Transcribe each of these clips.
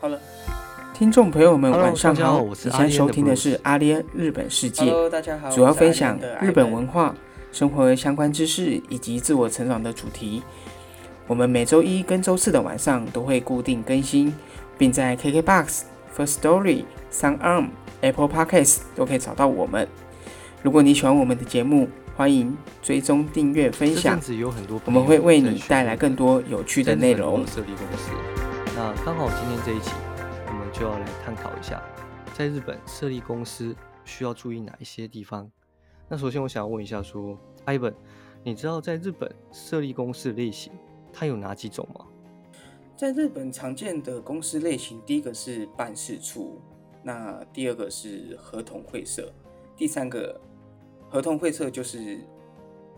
好了，听众朋友们 Hello，晚上好好，我是阿莲的你现在收听的是阿联日本世界，Hello，大家好，主要分享日本文化、生活相关知识以及自我成长的主题。我们每周一跟周四的晚上都会固定更新，并在 KKBox、First Story、Sound Arm、Apple Podcasts 都可以找到我们。如果你喜欢我们的节目，欢迎追踪、订阅、分享我们会为你带来更更多有趣的内容。设立公司。那刚好今天这一期，我们就要来探讨一下，在日本设立公司需要注意哪一些地方。那首先我想要问一下说，Ivan，你知道在日本设立公司类型，它有哪几种吗？在日本常见的公司类型，第一个是办事处，那第二个是合同会社，第三个合同会社就是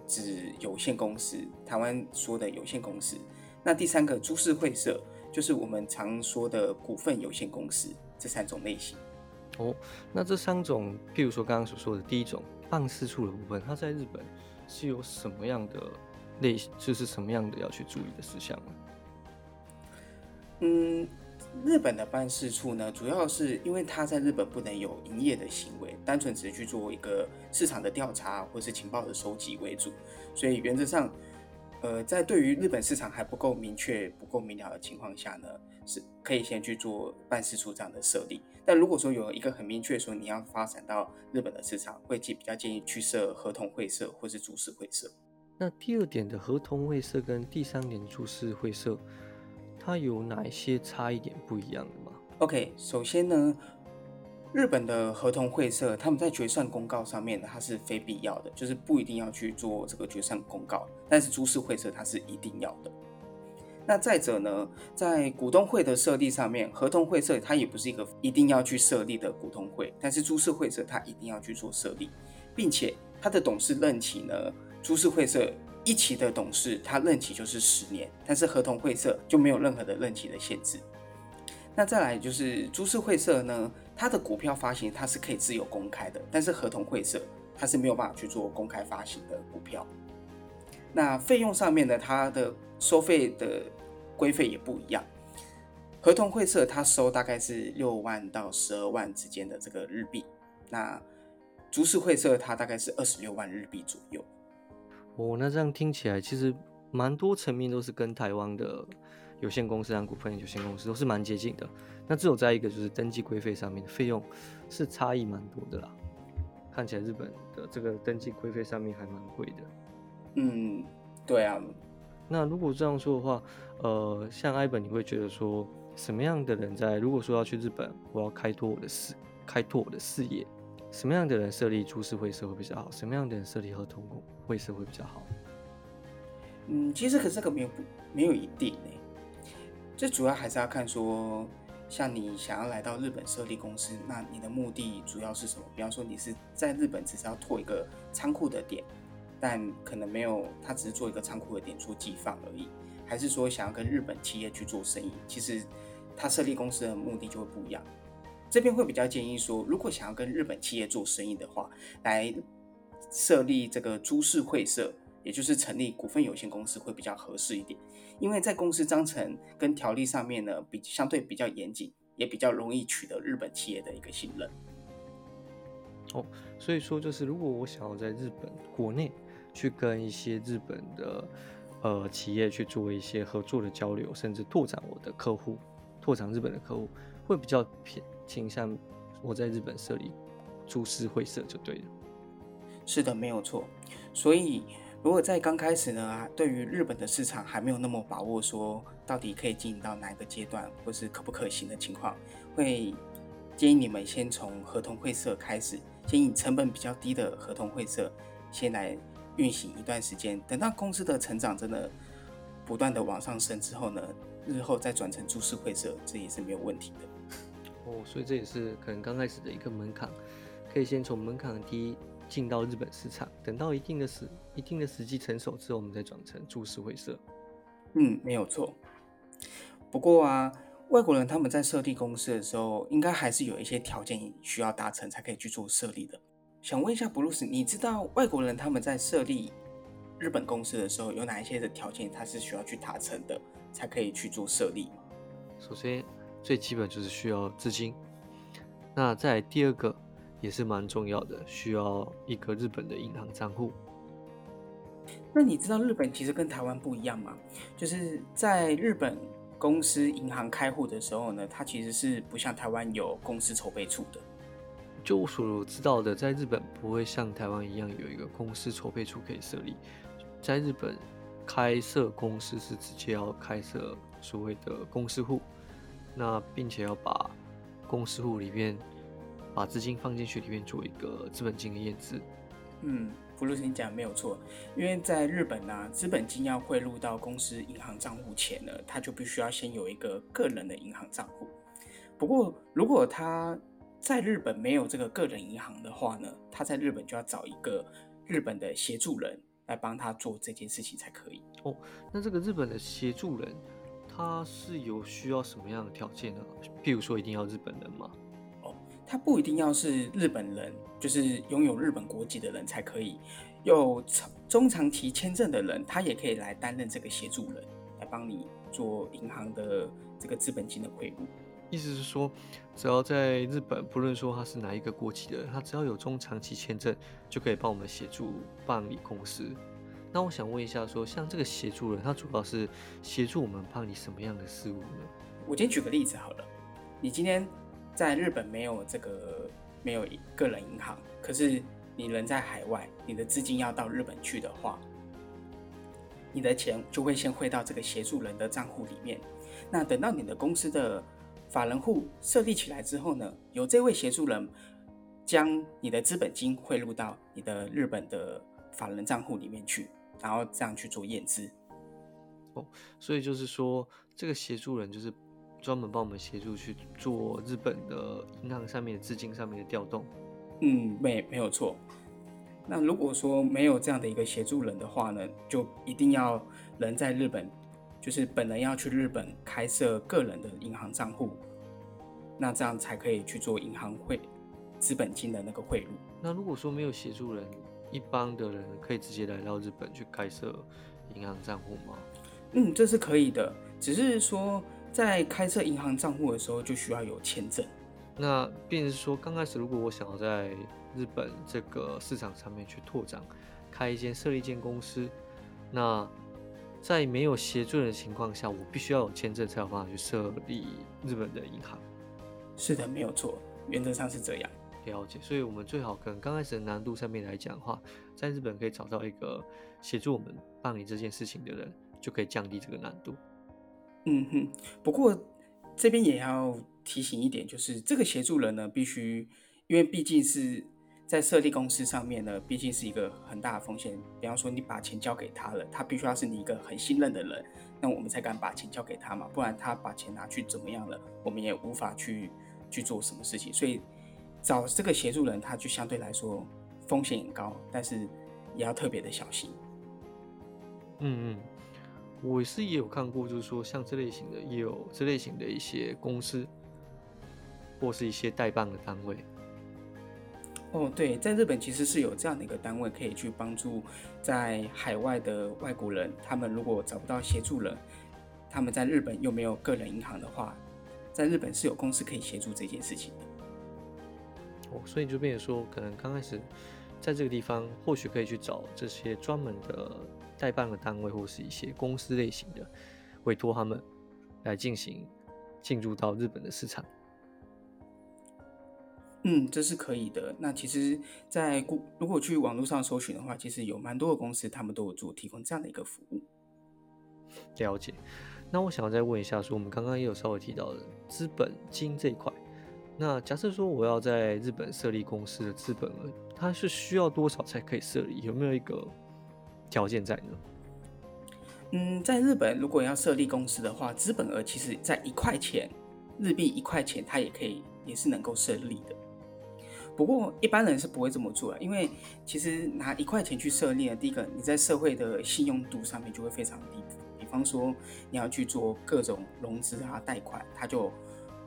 指有限公司，台湾说的有限公司。那第三个株式会社就是我们常说的股份有限公司，这三种类型。哦，那这三种，譬如说刚刚所说的第一种办事处的部分，它在日本是有什么样的类，就是什么样的要去注意的事项呢？嗯，日本的办事处呢，主要是因为它在日本不能有营业的行为，单纯只是去做一个市场的调查或是情报的收集为主，所以原则上，呃，在对于日本市场还不够明确、不够明了的情况下呢，是可以先去做办事处这样的设立。但如果说有一个很明确说你要发展到日本的市场，会建比较建议去设合同会社或是株式会社。那第二点的合同会社跟第三点株式会社，它有哪一些差异点不一样的吗？OK，首先呢，日本的合同会社他们在决算公告上面，它是非必要的，就是不一定要去做这个决算公告。但是株式会社它是一定要的。那再者呢，在股东会的设立上面，合同会社它也不是一个一定要去设立的股东会，但是株式会社它一定要去做设立，并且它的董事任期呢，株式会社一期的董事他任期就是十年，但是合同会社就没有任何的任期的限制。那再来就是株式会社呢，它的股票发行它是可以自由公开的，但是合同会社它是没有办法去做公开发行的股票。那费用上面呢，它的收费的规费也不一样。合同会社它收大概是六万到十二万之间的这个日币，那株式会社它大概是二十六万日币左右。哦，那这样听起来其实蛮多层面都是跟台湾的有限公司和股份有限公司都是蛮接近的。那只有在一个就是登记规费上面的费用是差异蛮多的啦。看起来日本的这个登记规费上面还蛮贵的。嗯，对啊，那如果这样说的话，呃，像艾本，你会觉得说什么样的人在如果说要去日本，我要开拓我的视，开拓我的视野，什么样的人设立株式会社会比较好？什么样的人设立合同会社会比较好？嗯，其实可是这个没有不没有一定呢，这主要还是要看说，像你想要来到日本设立公司，那你的目的主要是什么？比方说你是在日本只是要拓一个仓库的点，但可能没有，他只是做一个仓库的点做寄放而已，还是说想要跟日本企业去做生意？其实他设立公司的目的就会不一样。这边会比较建议说，如果想要跟日本企业做生意的话，来设立这个株式会社，也就是成立股份有限公司会比较合适一点，因为在公司章程跟条例上面呢，比相对比较严谨，也比较容易取得日本企业的一个信任。哦，所以说就是如果我想要在日本国内去跟一些日本的呃企业去做一些合作的交流，甚至拓展我的客户，拓展日本的客户，会比较偏倾向我在日本设立株式会社就对了。是的，没有错。所以，如果在刚开始呢，对于日本的市场还没有那么把握，说到底可以经营到哪一个阶段，或是可不可行的情况，会建议你们先从合同会社开始，先以成本比较低的合同会社先来运行一段时间。等到公司的成长真的不断的往上升之后呢，日后再转成株式会社，这也是没有问题的。哦，所以这也是可能刚开始的一个门槛，可以先从门槛低进到日本市场，等到一定的时一定的时机成熟之后，我们再转成株式会社。嗯，没有错。不过啊，外国人他们在设立公司的时候，应该还是有一些条件需要达成才可以去做设立的。想问一下布鲁斯，你知道外国人他们在设立日本公司的时候，有哪一些的条件他是需要去达成的，才可以去做设立吗？首先，最基本就是需要资金。那在第二个也是蛮重要的，需要一个日本的银行账户。那你知道日本其实跟台湾不一样吗？就是在日本公司银行开户的时候呢，它其实是不像台湾有公司筹备处的。就我所知道的，在日本不会像台湾一样有一个公司筹备处可以设立。在日本开设公司是直接要开设所谓的公司户，那并且要把公司户里面把资金放进去里面做一个资本金的验资。嗯，福禄你讲没有错，因为在日本呢，资本金要汇入到公司银行账户前呢，他就必须要先有一个个人的银行账户。不过，如果他在日本没有这个个人银行的话呢，他在日本就要找一个日本的协助人来帮他做这件事情才可以。哦，那这个日本的协助人，他是有需要什么样的条件呢？譬如说，一定要日本人吗？哦，他不一定要是日本人，就是拥有日本国籍的人才可以。有长中长期签证的人，他也可以来担任这个协助人，来帮你做银行的这个资本金的汇入。意思是说，只要在日本，不论说他是哪一个国籍的人，他只要有中长期签证，就可以帮我们协助办理公司。那我想问一下，说像这个协助人，他主要是协助我们办理什么样的事务呢？我今天举个例子好了，你今天在日本没有这个没有个人银行，可是你人在海外，你的资金要到日本去的话，你的钱就会先汇到这个协助人的账户里面。那等到你的公司的法人户设立起来之后呢，由这位协助人将你的资本金汇入到你的日本的法人账户里面去，然后这样去做验资。哦，所以就是说，这个协助人就是专门帮我们协助去做日本的银行上面的资金上面的调动。嗯，没没有错。那如果说没有这样的一个协助人的话呢，就一定要人在日本。就是本人要去日本开设个人的银行账户，那这样才可以去做银行汇资本金的那个汇入。那如果说没有协助人，一般的人可以直接来到日本去开设银行账户吗？嗯，这是可以的，只是说在开设银行账户的时候就需要有签证。那便是说，刚开始如果我想要在日本这个市场上面去拓展，开一间设立一间公司，那。在没有协助的情况下，我必须要有签证才有办法去设立日本的银行。是的，没有错，原则上是这样。了解，所以我们最好可能刚开始的难度上面来讲的话，在日本可以找到一个协助我们办理这件事情的人，就可以降低这个难度。嗯哼，不过这边也要提醒一点，就是这个协助人呢，必须因为毕竟是。在设立公司上面呢，毕竟是一个很大的风险。比方说，你把钱交给他了，他必须要是你一个很信任的人，那我们才敢把钱交给他嘛。不然他把钱拿去怎么样了，我们也无法去去做什么事情。所以找这个协助人，他就相对来说风险很高，但是也要特别的小心。嗯嗯，我是也有看过，就是说像这类型的，也有这类型的一些公司，或是一些代办的单位。哦，对，在日本其实是有这样的一个单位可以去帮助在海外的外国人，他们如果找不到协助人，他们在日本又没有个人银行的话，在日本是有公司可以协助这件事情的。哦，所以就变成说，可能刚开始在这个地方，或许可以去找这些专门的代办的单位，或是一些公司类型的，委托他们来进行进入到日本的市场。嗯，这是可以的。那其实，在如果去网络上搜寻的话，其实有蛮多的公司，他们都有做提供这样的一个服务。了解。那我想要再问一下，说我们刚刚也有稍微提到的资本金这一块。那假设说我要在日本设立公司的资本额，它是需要多少才可以设立？有没有一个条件在呢？嗯，在日本如果要设立公司的话，资本额其实在一块钱日币一块钱，它也可以也是能够设立的。不过一般人是不会这么做的，因为其实拿一块钱去设立，第一个你在社会的信用度上面就会非常低。比方说你要去做各种融资啊、贷款，它就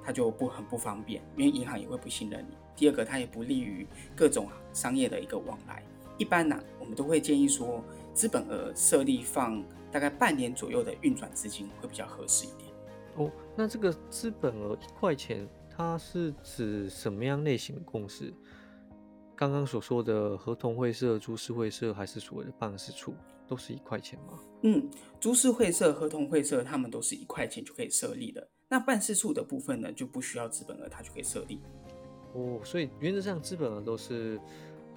它就不很不方便，因为银行也会不信任你。第二个，它也不利于各种商业的一个往来。一般呢，我们都会建议说，资本额设立放大概半年左右的运转资金会比较合适一点。哦，那这个资本额一块钱，它是指什么样类型的公司？刚刚所说的合同会社、株式会社，还是所谓的办事处，都是一块钱吗？嗯，株式会社、合同会社，他们都是一块钱就可以设立的。那办事处的部分呢，就不需要资本额，它就可以设立。哦，所以原则上资本额都是，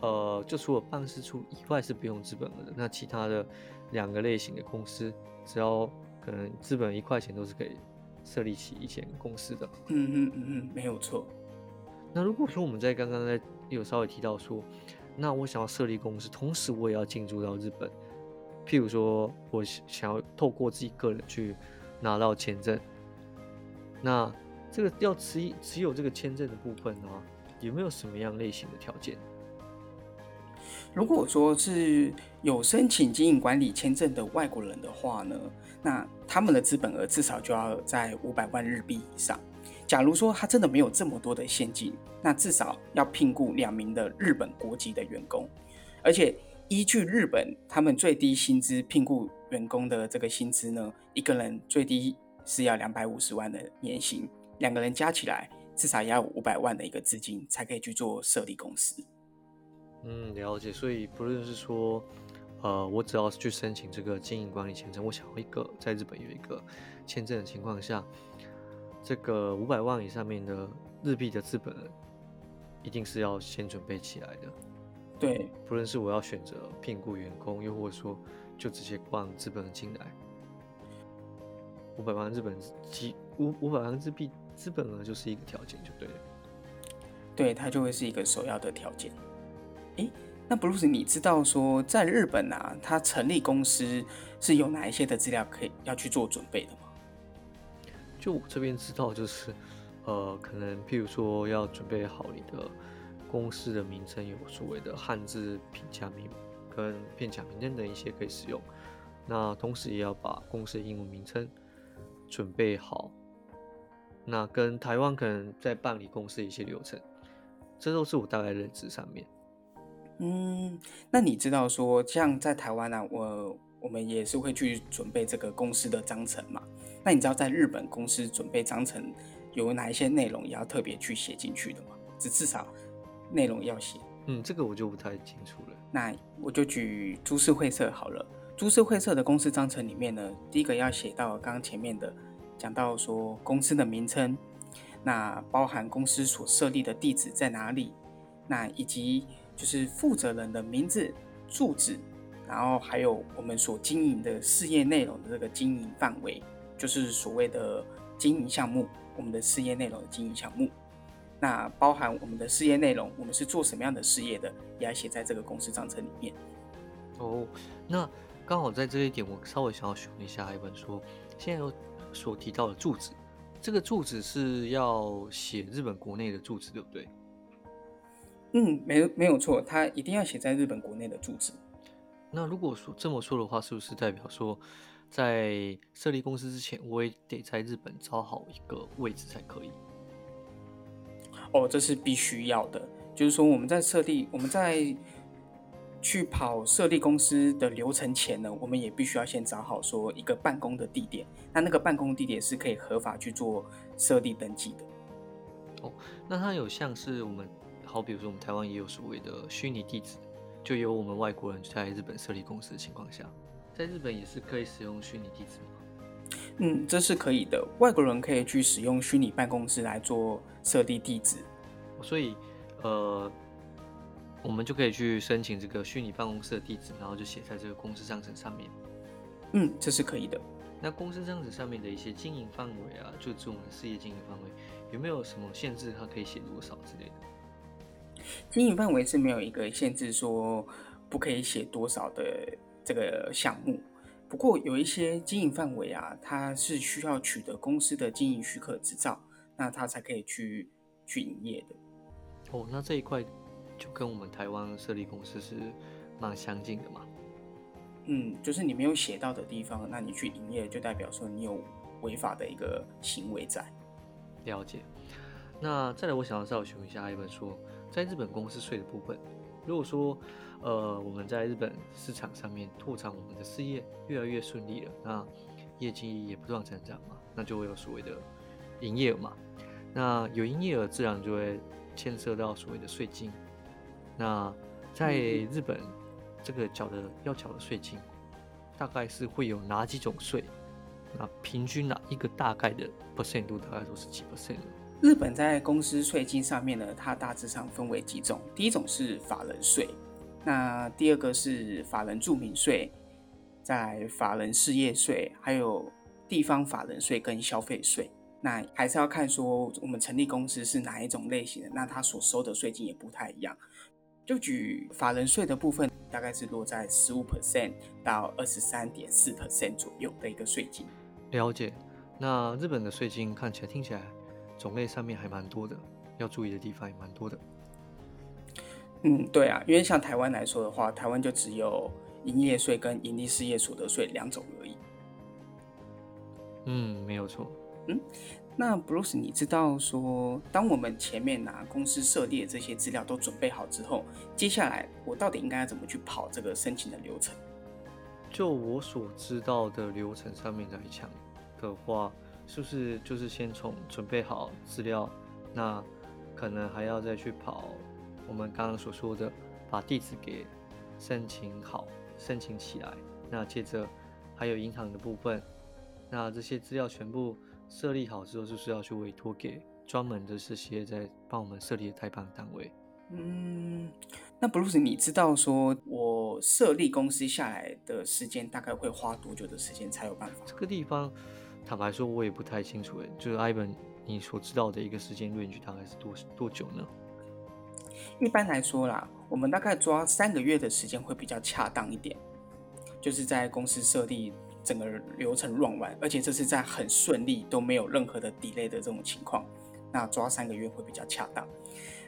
呃，就除了办事处以外是不用资本额的。那其他的两个类型的公司，只要可能资本一块钱都是可以设立起一间公司的。嗯嗯嗯嗯，没有错。那如果说我们在刚刚在有稍微提到说，那我想要设立公司，同时我也要进驻到日本。譬如说，我想要透过自己个人去拿到签证，那这个要持持有这个签证的部分呢，有没有什么样类型的条件？如果说是有申请经营管理签证的外国人的话呢，那他们的资本额至少就要在五百万日币以上。假如说他真的没有这么多的现金，那至少要聘雇两名的日本国籍的员工，而且依据日本他们最低薪资聘雇员工的这个薪资呢，一个人最低是要两百五十万的年薪，两个人加起来至少也要五百万的一个资金才可以去做设立公司。嗯，了解。所以不论是说，呃，我只要是去申请这个经营管理签证，我想要一个在日本有一个签证的情况下。这个五百万以上面的日币的资本，一定是要先准备起来的。对，不论是我要选择聘雇员工，又或者说就直接放资本进来，五百万日本几五五百万日币资本额就是一个条件，就对了。对，它就会是一个首要的条件。诶，那布鲁斯，你知道说在日本啊，他成立公司是有哪一些的资料可以要去做准备的吗？就我这边知道，就是，呃，可能譬如说要准备好你的公司的名称，有所谓的汉字平假名跟片假名等等一些可以使用。那同时也要把公司的英文名称准备好。那跟台湾可能在办理公司一些流程，这都是我大概认知上面。嗯，那你知道说，像在台湾呢，我我们也是会去准备这个公司的章程嘛？那你知道在日本公司准备章程有哪一些内容也要特别去写进去的吗？只至少内容要写。嗯，这个我就不太清楚了。那我就举株式会社好了。株式会社的公司章程里面呢，第一个要写到刚刚前面的讲到说公司的名称，那包含公司所设立的地址在哪里，那以及就是负责人的名字、住址，然后还有我们所经营的事业内容的这个经营范围。就是所谓的经营项目，我们的事业内容的经营项目，那包含我们的事业内容，我们是做什么样的事业的，也要写在这个公司章程里面。哦，那刚好在这一点，我稍微想要询问一下一本说，现在所提到的住址，这个住址是要写日本国内的住址，对不对？嗯，没没有错，它一定要写在日本国内的住址。那如果说这么说的话，是不是代表说？在设立公司之前，我也得在日本找好一个位置才可以。哦，这是必须要的。就是说，我们在设立、我们在去跑设立公司的流程前呢，我们也必须要先找好说一个办公的地点。那那个办公地点是可以合法去做设立登记的。哦，那它有像是我们，好比如说我们台湾也有所谓的虚拟地址，就有我们外国人在日本设立公司的情况下。在日本也是可以使用虚拟地址吗？嗯，这是可以的。外国人可以去使用虚拟办公室来做设立地址，所以呃，我们就可以去申请这个虚拟办公室的地址，然后就写在这个公司章程上面。嗯，这是可以的。那公司章程上面的一些经营范围啊，就指我们的事业经营范围，有没有什么限制？它可以写多少之类的？经营范围是没有一个限制，说不可以写多少的。这个项目，不过有一些经营范围啊，它是需要取得公司的经营许可执照，那它才可以去去营业的。哦，那这一块就跟我们台湾设立公司是蛮相近的嘛？嗯，就是你没有写到的地方，那你去营业就代表说你有违法的一个行为在。了解。那再来，我想要再询问一下一本说，在日本公司税的部分，如果说。呃，我们在日本市场上面拓展我们的事业越来越顺利了，那业绩也不断成长嘛。那就会有所谓的营业额嘛。那有营业额，自然就会牵涉到所谓的税金。那在日本，这个缴的要缴的税金，大概是会有哪几种税？那平均哪一个大概的 percent 度，大概都是几 percent 日本在公司税金上面呢，它大致上分为几种。第一种是法人税，那第二个是法人住民税，在法人事业税，还有地方法人税跟消费税。那还是要看说我们成立公司是哪一种类型的，那它所收的税金也不太一样。就举法人税的部分，大概是落在十五 percent 到二十三点四 percent 左右的一个税金。了解。那日本的税金看起来、听起来种类上面还蛮多的，要注意的地方也蛮多的。嗯，对啊，因为像台湾来说的话，台湾就只有营业税跟盈利事业所得税两种而已。嗯，没有错。嗯。那 Bruce，你知道说，当我们前面拿公司设立的这些资料都准备好之后，接下来我到底应该要怎么去跑这个申请的流程？就我所知道的流程上面来讲的话，是不是就是先从准备好资料，那可能还要再去跑我们刚刚所说的，把地址给申请好、申请起来，那接着还有银行的部分，那这些资料全部。设立好之后，就是要去委托给专门的这些在帮我们设立的代办单位。嗯，那 Bruce，你知道说我设立公司下来的时间大概会花多久的时间才有办法？这个地方，坦白说，我也不太清楚。诶，就是 Ivan，你所知道的一个时间 range 大概是多多久呢？一般来说啦，我们大概抓三个月的时间会比较恰当一点，就是在公司设立。整个流程乱完，而且这是在很顺利都没有任何的 delay 的这种情况，那抓三个月会比较恰当。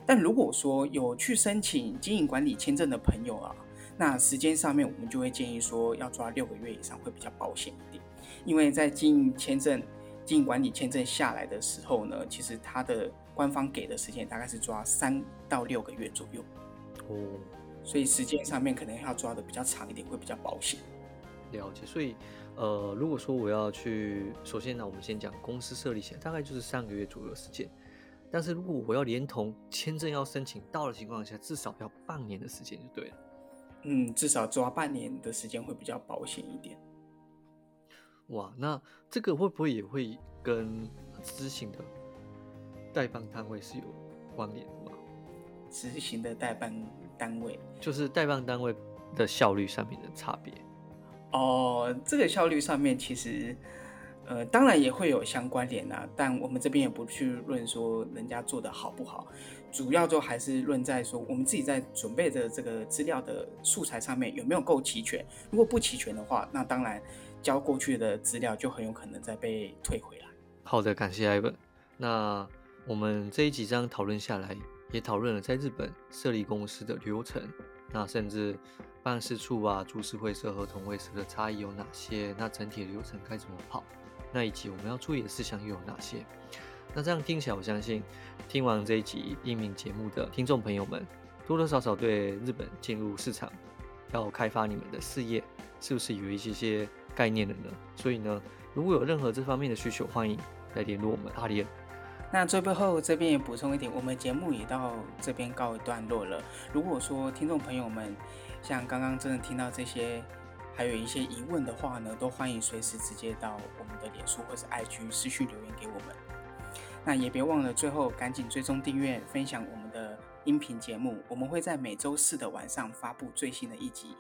但如果说有去申请经营管理签证的朋友啊，那时间上面我们就会建议说要抓六个月以上会比较保险一点，因为在经营签证、经营管理签证下来的时候呢，其实它的官方给的时间大概是抓三到六个月左右哦，所以时间上面可能要抓的比较长一点，会比较保险。了解，所以。呃，如果说我要去，首先呢，我们先讲公司设立起来，大概就是三个月左右时间。但是如果我要连同签证要申请到的情况下，至少要半年的时间就对了。嗯，至少抓半年的时间会比较保险一点。哇，那这个会不会也会跟执行的代办单位是有关联的吗？执行的代办单位，就是代办单位的效率上面的差别。哦，这个效率上面其实，呃，当然也会有相关联啊，但我们这边也不去论说人家做的好不好，主要就还是论在说我们自己在准备的这个资料的素材上面有没有够齐全。如果不齐全的话，那当然交过去的资料就很有可能再被退回来。好的，感谢 Ivan。那我们这一几章讨论下来，也讨论了在日本设立公司的流程，那甚至。办事处啊，株式会社、合同会社的差异有哪些？那整体流程该怎么跑？那以及我们要注意的事项又有哪些？那这样听起来，我相信听完这一集音频节目的听众朋友们，多多少少对日本进入市场要开发你们的事业，是不是有一些些概念的呢？所以呢，如果有任何这方面的需求，欢迎来联络我们阿里恩。那最背后这边也补充一点，我们节目也到这边告一段落了。如果说听众朋友们，像刚刚真的听到这些，还有一些疑问的话呢，都欢迎随时直接到我们的脸书或者 IG 私讯留言给我们。那也别忘了最后赶紧追踪订阅、分享我们的音频节目，我们会在每周四的晚上发布最新的一集。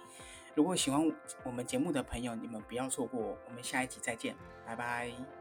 如果喜欢我们节目的朋友，你们不要错过，我们下一集再见，拜拜。